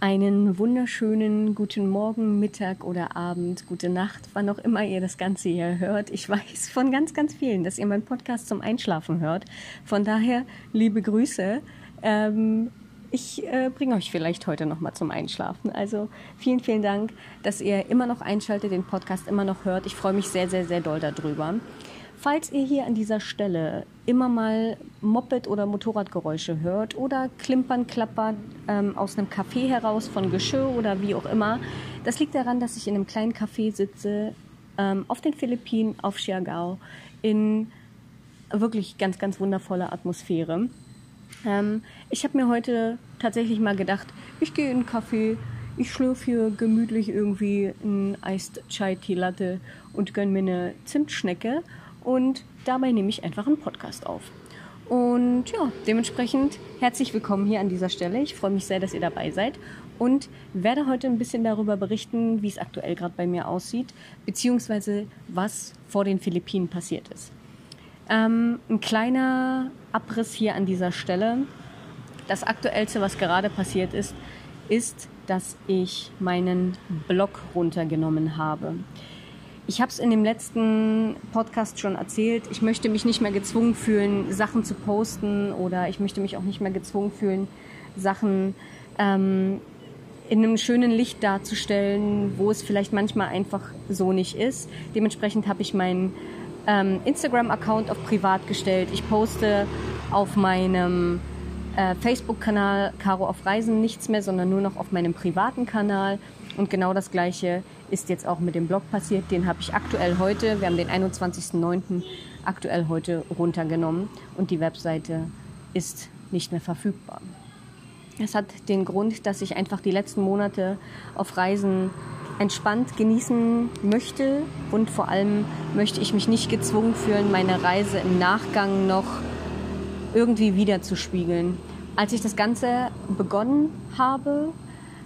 Einen wunderschönen guten Morgen, Mittag oder Abend, gute Nacht, wann auch immer ihr das Ganze hier hört. Ich weiß von ganz, ganz vielen, dass ihr meinen Podcast zum Einschlafen hört. Von daher, liebe Grüße. Ähm, ich äh, bringe euch vielleicht heute noch mal zum Einschlafen. Also vielen, vielen Dank, dass ihr immer noch einschaltet, den Podcast immer noch hört. Ich freue mich sehr, sehr, sehr doll darüber. Falls ihr hier an dieser Stelle immer mal Moped- oder Motorradgeräusche hört oder Klimpern, Klappern ähm, aus einem Café heraus von Geschirr oder wie auch immer, das liegt daran, dass ich in einem kleinen Café sitze ähm, auf den Philippinen, auf Siargao, in wirklich ganz, ganz wundervoller Atmosphäre. Ähm, ich habe mir heute tatsächlich mal gedacht, ich gehe in einen Café, ich schlürfe hier gemütlich irgendwie ein Iced Chai Tea Latte und gönne mir eine Zimtschnecke und dabei nehme ich einfach einen Podcast auf. Und ja, dementsprechend herzlich willkommen hier an dieser Stelle. Ich freue mich sehr, dass ihr dabei seid und werde heute ein bisschen darüber berichten, wie es aktuell gerade bei mir aussieht, beziehungsweise was vor den Philippinen passiert ist. Ähm, ein kleiner Abriss hier an dieser Stelle. Das Aktuellste, was gerade passiert ist, ist, dass ich meinen Blog runtergenommen habe. Ich habe es in dem letzten Podcast schon erzählt. Ich möchte mich nicht mehr gezwungen fühlen, Sachen zu posten oder ich möchte mich auch nicht mehr gezwungen fühlen, Sachen ähm, in einem schönen Licht darzustellen, wo es vielleicht manchmal einfach so nicht ist. Dementsprechend habe ich meinen ähm, Instagram-Account auf privat gestellt. Ich poste auf meinem äh, Facebook-Kanal Caro auf Reisen nichts mehr, sondern nur noch auf meinem privaten Kanal. Und genau das gleiche ist jetzt auch mit dem Blog passiert. Den habe ich aktuell heute, wir haben den 21.09. aktuell heute runtergenommen und die Webseite ist nicht mehr verfügbar. Es hat den Grund, dass ich einfach die letzten Monate auf Reisen entspannt genießen möchte und vor allem möchte ich mich nicht gezwungen fühlen, meine Reise im Nachgang noch irgendwie wiederzuspiegeln. Als ich das Ganze begonnen habe,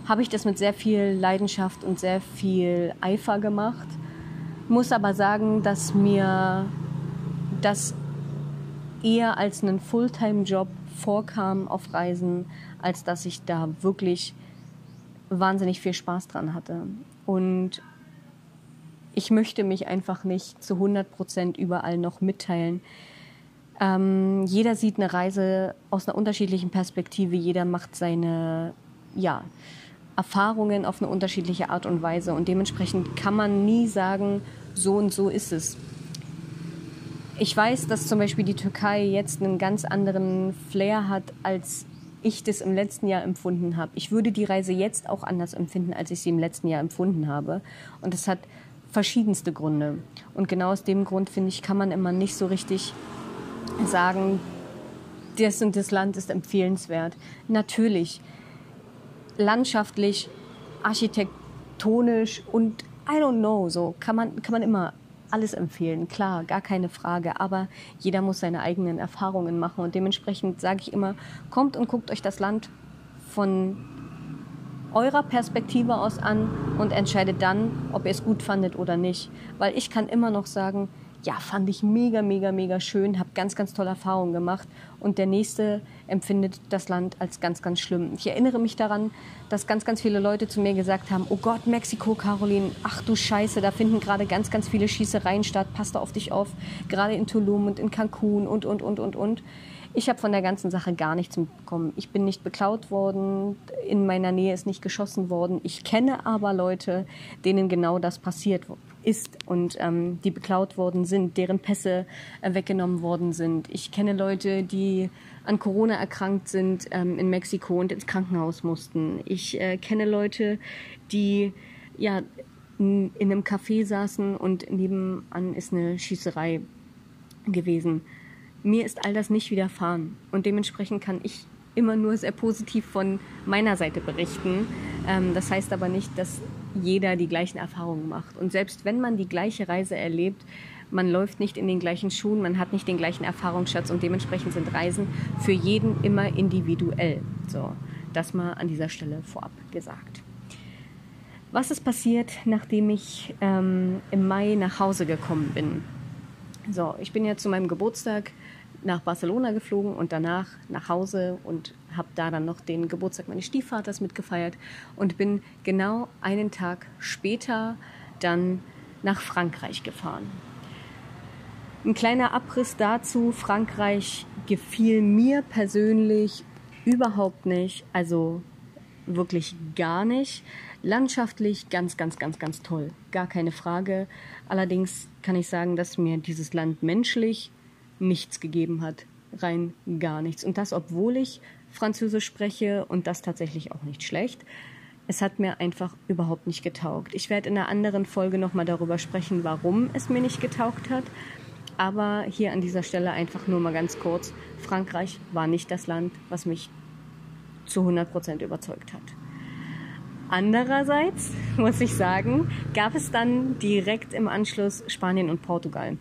habe ich das mit sehr viel Leidenschaft und sehr viel Eifer gemacht. Muss aber sagen, dass mir das eher als einen Fulltime-Job vorkam auf Reisen, als dass ich da wirklich wahnsinnig viel Spaß dran hatte. Und ich möchte mich einfach nicht zu 100 Prozent überall noch mitteilen. Ähm, jeder sieht eine Reise aus einer unterschiedlichen Perspektive. Jeder macht seine, ja, Erfahrungen auf eine unterschiedliche Art und Weise und dementsprechend kann man nie sagen, so und so ist es. Ich weiß, dass zum Beispiel die Türkei jetzt einen ganz anderen Flair hat, als ich das im letzten Jahr empfunden habe. Ich würde die Reise jetzt auch anders empfinden, als ich sie im letzten Jahr empfunden habe. Und das hat verschiedenste Gründe. Und genau aus dem Grund, finde ich, kann man immer nicht so richtig sagen, das und das Land ist empfehlenswert. Natürlich, landschaftlich, architektonisch und I don't know, so kann man, kann man immer alles empfehlen, klar, gar keine Frage. Aber jeder muss seine eigenen Erfahrungen machen. Und dementsprechend sage ich immer, kommt und guckt euch das Land von eurer Perspektive aus an und entscheidet dann, ob ihr es gut fandet oder nicht. Weil ich kann immer noch sagen, ja, fand ich mega, mega, mega schön, habe ganz, ganz tolle Erfahrungen gemacht und der nächste empfindet das Land als ganz, ganz schlimm. Ich erinnere mich daran, dass ganz, ganz viele Leute zu mir gesagt haben, oh Gott, Mexiko, Caroline, ach du Scheiße, da finden gerade ganz, ganz viele Schießereien statt, passt auf dich auf, gerade in Tulum und in Cancun und, und, und, und, und. Ich habe von der ganzen Sache gar nichts mitbekommen. Ich bin nicht beklaut worden, in meiner Nähe ist nicht geschossen worden. Ich kenne aber Leute, denen genau das passiert ist und ähm, die beklaut worden sind, deren Pässe äh, weggenommen worden sind. Ich kenne Leute, die an Corona erkrankt sind ähm, in Mexiko und ins Krankenhaus mussten. Ich äh, kenne Leute, die ja in, in einem Café saßen und nebenan ist eine Schießerei gewesen. Mir ist all das nicht widerfahren und dementsprechend kann ich immer nur sehr positiv von meiner Seite berichten. Ähm, das heißt aber nicht, dass jeder die gleichen Erfahrungen macht. Und selbst wenn man die gleiche Reise erlebt, man läuft nicht in den gleichen Schuhen, man hat nicht den gleichen Erfahrungsschatz und dementsprechend sind Reisen für jeden immer individuell. So, das mal an dieser Stelle vorab gesagt. Was ist passiert, nachdem ich ähm, im Mai nach Hause gekommen bin? So, ich bin ja zu meinem Geburtstag nach Barcelona geflogen und danach nach Hause und habe da dann noch den Geburtstag meines Stiefvaters mitgefeiert und bin genau einen Tag später dann nach Frankreich gefahren. Ein kleiner Abriss dazu. Frankreich gefiel mir persönlich überhaupt nicht, also wirklich gar nicht. Landschaftlich ganz, ganz, ganz, ganz toll, gar keine Frage. Allerdings kann ich sagen, dass mir dieses Land menschlich nichts gegeben hat, rein gar nichts. Und das, obwohl ich Französisch spreche und das tatsächlich auch nicht schlecht. Es hat mir einfach überhaupt nicht getaugt. Ich werde in einer anderen Folge nochmal darüber sprechen, warum es mir nicht getaugt hat. Aber hier an dieser Stelle einfach nur mal ganz kurz. Frankreich war nicht das Land, was mich zu 100 Prozent überzeugt hat. Andererseits muss ich sagen, gab es dann direkt im Anschluss Spanien und Portugal.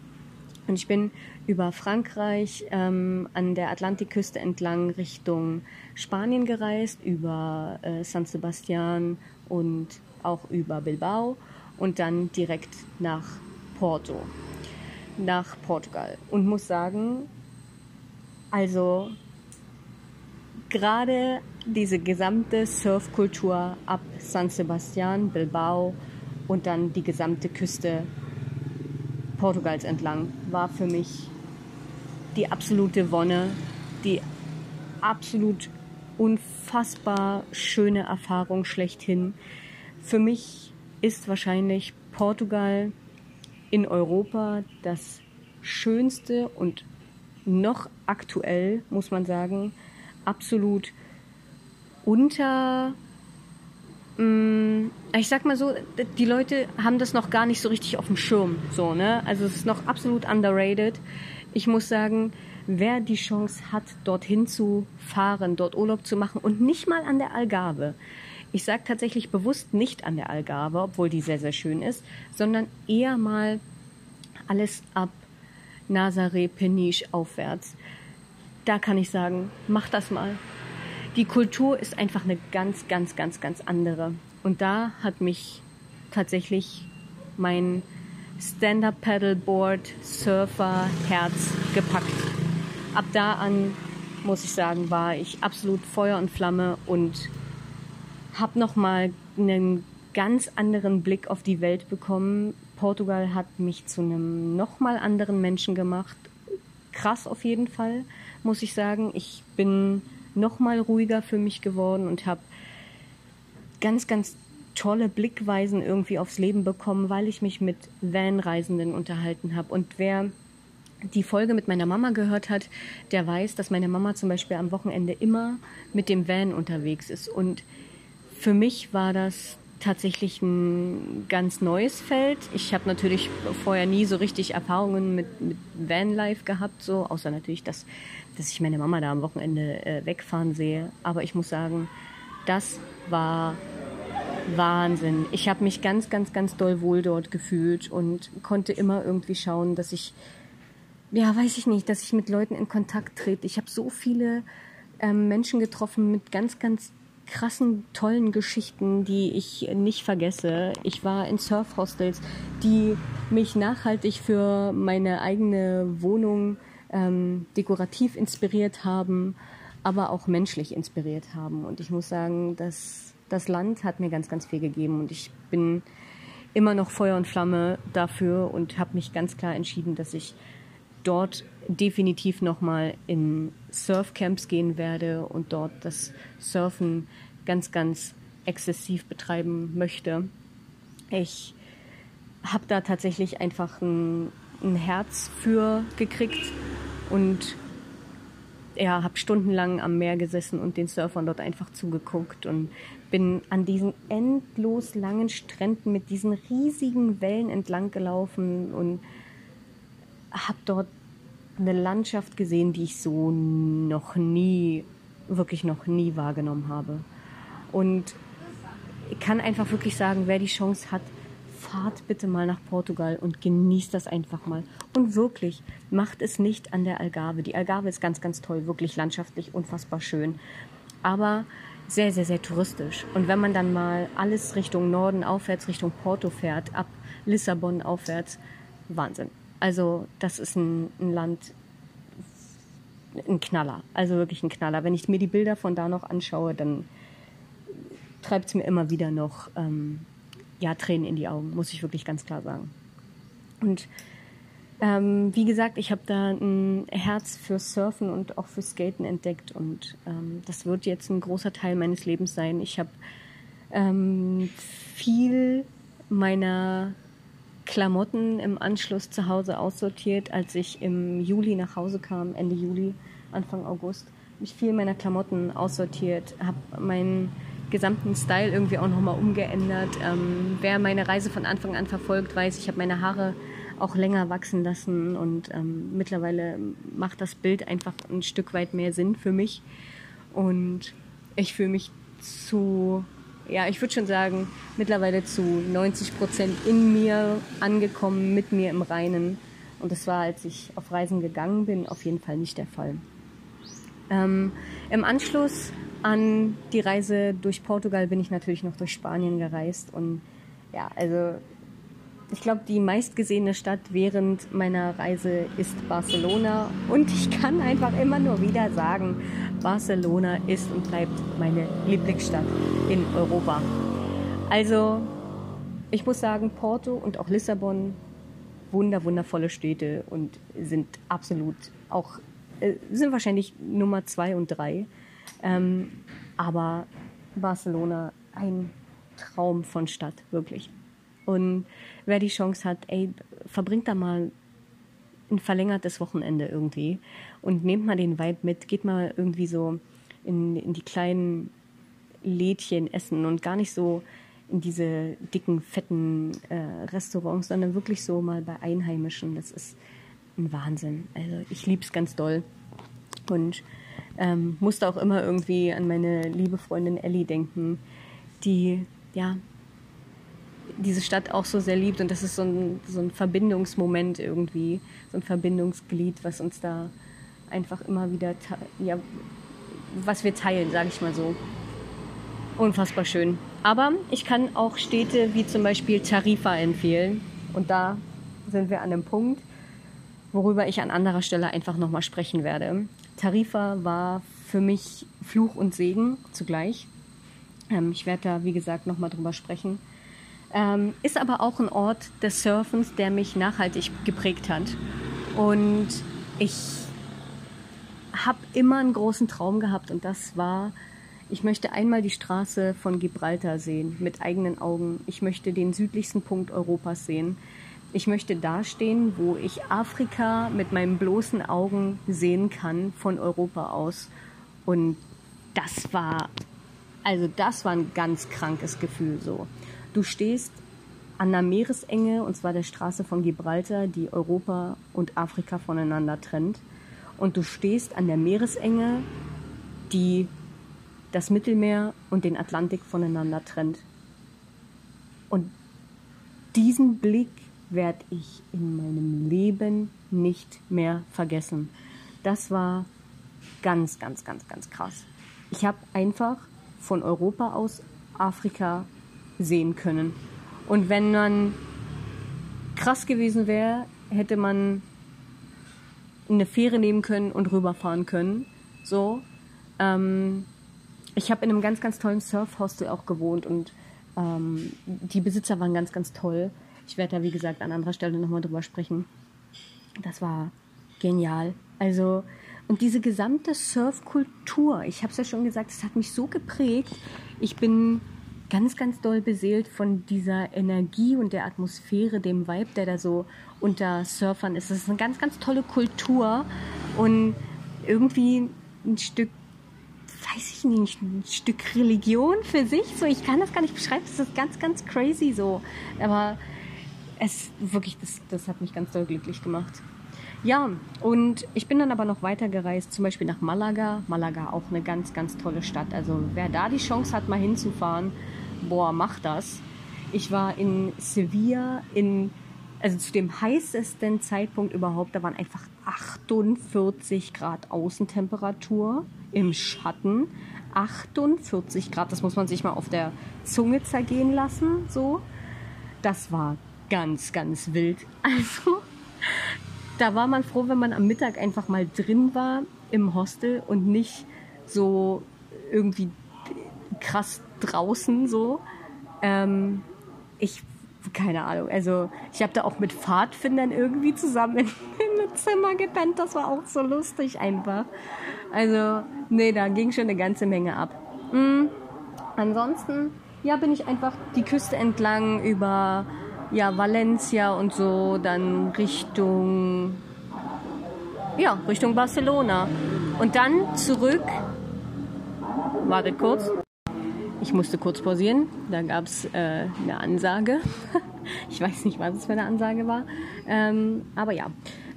Und ich bin über Frankreich ähm, an der Atlantikküste entlang Richtung Spanien gereist, über äh, San Sebastian und auch über Bilbao und dann direkt nach Porto, nach Portugal. Und muss sagen, also gerade diese gesamte Surfkultur ab San Sebastian, Bilbao und dann die gesamte Küste Portugals entlang war für mich die absolute Wonne, die absolut unfassbar schöne Erfahrung schlechthin. Für mich ist wahrscheinlich Portugal in Europa das schönste und noch aktuell, muss man sagen, absolut unter ich sag mal so, die Leute haben das noch gar nicht so richtig auf dem Schirm, so, ne? Also es ist noch absolut underrated. Ich muss sagen, wer die Chance hat, dorthin zu fahren, dort Urlaub zu machen und nicht mal an der Algarve. Ich sag tatsächlich bewusst nicht an der Algarve, obwohl die sehr, sehr schön ist, sondern eher mal alles ab Nazaré, Peniche aufwärts. Da kann ich sagen, mach das mal die Kultur ist einfach eine ganz, ganz, ganz, ganz andere. Und da hat mich tatsächlich mein Stand-Up-Paddleboard Surfer Herz gepackt. Ab da an, muss ich sagen, war ich absolut Feuer und Flamme und habe nochmal einen ganz anderen Blick auf die Welt bekommen. Portugal hat mich zu einem nochmal anderen Menschen gemacht. Krass auf jeden Fall, muss ich sagen. Ich bin noch mal ruhiger für mich geworden und habe ganz, ganz tolle Blickweisen irgendwie aufs Leben bekommen, weil ich mich mit Van-Reisenden unterhalten habe. Und wer die Folge mit meiner Mama gehört hat, der weiß, dass meine Mama zum Beispiel am Wochenende immer mit dem Van unterwegs ist. Und für mich war das tatsächlich ein ganz neues Feld. Ich habe natürlich vorher nie so richtig Erfahrungen mit, mit Vanlife gehabt, so außer natürlich, dass, dass ich meine Mama da am Wochenende äh, wegfahren sehe. Aber ich muss sagen, das war Wahnsinn. Ich habe mich ganz, ganz, ganz doll wohl dort gefühlt und konnte immer irgendwie schauen, dass ich, ja, weiß ich nicht, dass ich mit Leuten in Kontakt trete. Ich habe so viele ähm, Menschen getroffen mit ganz, ganz krassen, tollen Geschichten, die ich nicht vergesse. Ich war in Surfhostels, die mich nachhaltig für meine eigene Wohnung ähm, dekorativ inspiriert haben, aber auch menschlich inspiriert haben. Und ich muss sagen, dass das Land hat mir ganz, ganz viel gegeben und ich bin immer noch Feuer und Flamme dafür und habe mich ganz klar entschieden, dass ich dort definitiv nochmal in Surfcamps gehen werde und dort das Surfen ganz, ganz exzessiv betreiben möchte. Ich habe da tatsächlich einfach ein, ein Herz für gekriegt und ja, habe stundenlang am Meer gesessen und den Surfern dort einfach zugeguckt und bin an diesen endlos langen Stränden mit diesen riesigen Wellen entlang gelaufen und habe dort eine Landschaft gesehen, die ich so noch nie, wirklich noch nie wahrgenommen habe. Und ich kann einfach wirklich sagen, wer die Chance hat, fahrt bitte mal nach Portugal und genießt das einfach mal. Und wirklich, macht es nicht an der Algarve. Die Algarve ist ganz, ganz toll, wirklich landschaftlich unfassbar schön. Aber sehr, sehr, sehr touristisch. Und wenn man dann mal alles Richtung Norden aufwärts, Richtung Porto fährt, ab Lissabon aufwärts, Wahnsinn. Also das ist ein, ein Land, ein Knaller. Also wirklich ein Knaller. Wenn ich mir die Bilder von da noch anschaue, dann treibt es mir immer wieder noch ähm, ja, Tränen in die Augen, muss ich wirklich ganz klar sagen. Und ähm, wie gesagt, ich habe da ein Herz für Surfen und auch für Skaten entdeckt und ähm, das wird jetzt ein großer Teil meines Lebens sein. Ich habe ähm, viel meiner Klamotten im Anschluss zu Hause aussortiert, als ich im Juli nach Hause kam, Ende Juli, Anfang August. Ich viel meiner Klamotten aussortiert, habe meinen gesamten Style irgendwie auch nochmal umgeändert. Ähm, wer meine Reise von Anfang an verfolgt, weiß, ich habe meine Haare auch länger wachsen lassen und ähm, mittlerweile macht das Bild einfach ein Stück weit mehr Sinn für mich und ich fühle mich zu, ja, ich würde schon sagen, mittlerweile zu 90 Prozent in mir angekommen, mit mir im Reinen und das war, als ich auf Reisen gegangen bin, auf jeden Fall nicht der Fall. Ähm, Im Anschluss an die Reise durch Portugal bin ich natürlich noch durch Spanien gereist und ja, also ich glaube, die meistgesehene Stadt während meiner Reise ist Barcelona. Und ich kann einfach immer nur wieder sagen, Barcelona ist und bleibt meine Lieblingsstadt in Europa. Also, ich muss sagen, Porto und auch Lissabon, wunder, wundervolle Städte und sind absolut auch, äh, sind wahrscheinlich Nummer zwei und drei. Ähm, aber Barcelona, ein Traum von Stadt, wirklich. Und wer die Chance hat, ey, verbringt da mal ein verlängertes Wochenende irgendwie und nehmt mal den Vibe mit, geht mal irgendwie so in, in die kleinen Lädchen essen und gar nicht so in diese dicken, fetten äh, Restaurants, sondern wirklich so mal bei Einheimischen. Das ist ein Wahnsinn. Also ich lieb's ganz doll und ähm, musste auch immer irgendwie an meine liebe Freundin Ellie denken, die ja diese Stadt auch so sehr liebt und das ist so ein, so ein Verbindungsmoment irgendwie, so ein Verbindungsglied, was uns da einfach immer wieder, ja, was wir teilen, sage ich mal so. Unfassbar schön. Aber ich kann auch Städte wie zum Beispiel Tarifa empfehlen und da sind wir an dem Punkt, worüber ich an anderer Stelle einfach nochmal sprechen werde. Tarifa war für mich Fluch und Segen zugleich. Ähm, ich werde da, wie gesagt, nochmal drüber sprechen. Ähm, ist aber auch ein Ort des Surfens, der mich nachhaltig geprägt hat. Und ich habe immer einen großen Traum gehabt und das war, ich möchte einmal die Straße von Gibraltar sehen mit eigenen Augen. Ich möchte den südlichsten Punkt Europas sehen. Ich möchte da stehen, wo ich Afrika mit meinen bloßen Augen sehen kann von Europa aus. Und das war, also das war ein ganz krankes Gefühl so. Du stehst an der Meeresenge, und zwar der Straße von Gibraltar, die Europa und Afrika voneinander trennt. Und du stehst an der Meeresenge, die das Mittelmeer und den Atlantik voneinander trennt. Und diesen Blick werde ich in meinem Leben nicht mehr vergessen. Das war ganz, ganz, ganz, ganz krass. Ich habe einfach von Europa aus Afrika sehen können. Und wenn man krass gewesen wäre, hätte man eine Fähre nehmen können und rüberfahren können. So. Ähm, ich habe in einem ganz, ganz tollen Surfhostel auch gewohnt und ähm, die Besitzer waren ganz, ganz toll. Ich werde da, wie gesagt, an anderer Stelle nochmal drüber sprechen. Das war genial. Also, und diese gesamte Surfkultur, ich habe es ja schon gesagt, es hat mich so geprägt. Ich bin ganz, ganz doll beseelt von dieser Energie und der Atmosphäre, dem Vibe, der da so unter Surfern ist. Das ist eine ganz, ganz tolle Kultur und irgendwie ein Stück, weiß ich nicht, ein Stück Religion für sich. So, ich kann das gar nicht beschreiben. Das ist ganz, ganz crazy so. Aber es wirklich, das, das hat mich ganz doll glücklich gemacht. Ja, und ich bin dann aber noch weiter gereist, zum Beispiel nach Malaga. Malaga auch eine ganz, ganz tolle Stadt. Also wer da die Chance hat, mal hinzufahren, boah, mach das. Ich war in Sevilla in, also zu dem heißesten Zeitpunkt überhaupt, da waren einfach 48 Grad Außentemperatur im Schatten. 48 Grad, das muss man sich mal auf der Zunge zergehen lassen, so. Das war ganz, ganz wild. Also, da war man froh, wenn man am Mittag einfach mal drin war im Hostel und nicht so irgendwie krass draußen so. Ähm, ich, keine Ahnung, also ich habe da auch mit Pfadfindern irgendwie zusammen in, in einem Zimmer gepennt. Das war auch so lustig einfach. Also, nee, da ging schon eine ganze Menge ab. Mhm. Ansonsten, ja, bin ich einfach die Küste entlang über ja, Valencia und so, dann Richtung, ja, Richtung Barcelona. Und dann zurück, wartet kurz, ich musste kurz pausieren, da gab es äh, eine Ansage. ich weiß nicht, was es für eine Ansage war. Ähm, aber ja,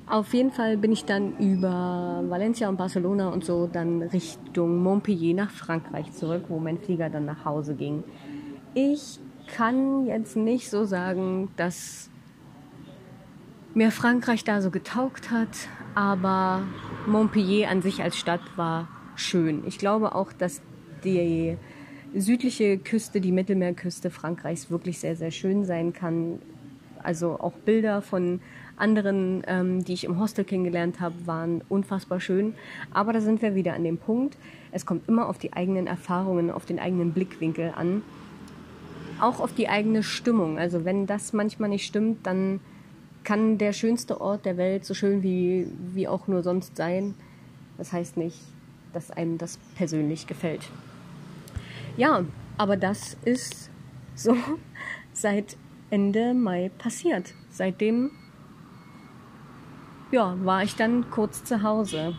auf jeden Fall bin ich dann über Valencia und Barcelona und so dann Richtung Montpellier nach Frankreich zurück, wo mein Flieger dann nach Hause ging. Ich kann jetzt nicht so sagen, dass mir Frankreich da so getaugt hat, aber Montpellier an sich als Stadt war schön. Ich glaube auch, dass die südliche Küste, die Mittelmeerküste Frankreichs wirklich sehr, sehr schön sein kann. Also auch Bilder von anderen, ähm, die ich im Hostel kennengelernt habe, waren unfassbar schön. Aber da sind wir wieder an dem Punkt. Es kommt immer auf die eigenen Erfahrungen, auf den eigenen Blickwinkel an. Auch auf die eigene Stimmung. Also wenn das manchmal nicht stimmt, dann kann der schönste Ort der Welt so schön wie, wie auch nur sonst sein. Das heißt nicht, dass einem das persönlich gefällt. Ja, aber das ist so seit Ende Mai passiert. Seitdem ja, war ich dann kurz zu Hause.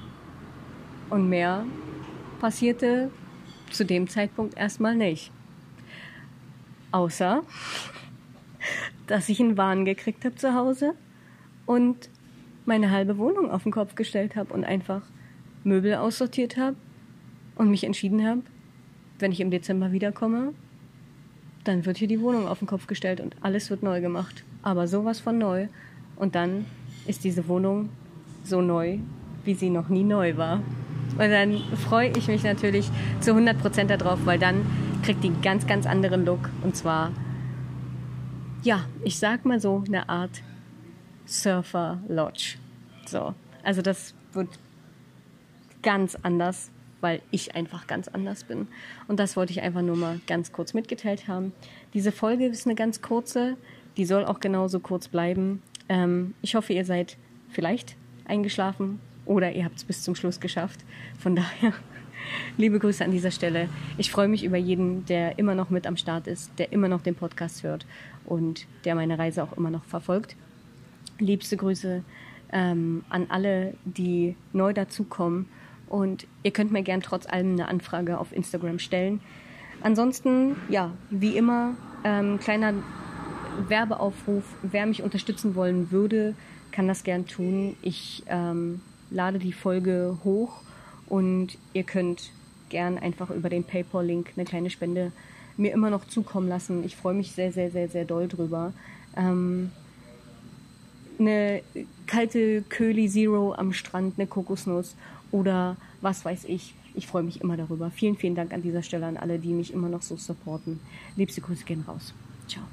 Und mehr passierte zu dem Zeitpunkt erstmal nicht. Außer, dass ich einen Wahn gekriegt habe zu Hause und meine halbe Wohnung auf den Kopf gestellt habe und einfach Möbel aussortiert habe und mich entschieden habe, wenn ich im Dezember wiederkomme, dann wird hier die Wohnung auf den Kopf gestellt und alles wird neu gemacht. Aber sowas von neu. Und dann ist diese Wohnung so neu, wie sie noch nie neu war. Und dann freue ich mich natürlich zu 100% darauf, weil dann kriegt die einen ganz, ganz anderen Look. Und zwar, ja, ich sag mal so, eine Art Surfer Lodge. So, also das wird ganz anders weil ich einfach ganz anders bin. Und das wollte ich einfach nur mal ganz kurz mitgeteilt haben. Diese Folge ist eine ganz kurze, die soll auch genauso kurz bleiben. Ähm, ich hoffe, ihr seid vielleicht eingeschlafen oder ihr habt es bis zum Schluss geschafft. Von daher, liebe Grüße an dieser Stelle. Ich freue mich über jeden, der immer noch mit am Start ist, der immer noch den Podcast hört und der meine Reise auch immer noch verfolgt. Liebste Grüße ähm, an alle, die neu dazukommen und ihr könnt mir gern trotz allem eine Anfrage auf Instagram stellen. Ansonsten, ja, wie immer, ähm, kleiner Werbeaufruf. Wer mich unterstützen wollen würde, kann das gern tun. Ich ähm, lade die Folge hoch und ihr könnt gern einfach über den PayPal-Link eine kleine Spende mir immer noch zukommen lassen. Ich freue mich sehr, sehr, sehr, sehr doll drüber. Ähm, eine kalte Köli Zero am Strand, eine Kokosnuss oder was weiß ich. Ich freue mich immer darüber. Vielen, vielen Dank an dieser Stelle an alle, die mich immer noch so supporten. Liebste Grüße gehen raus. Ciao.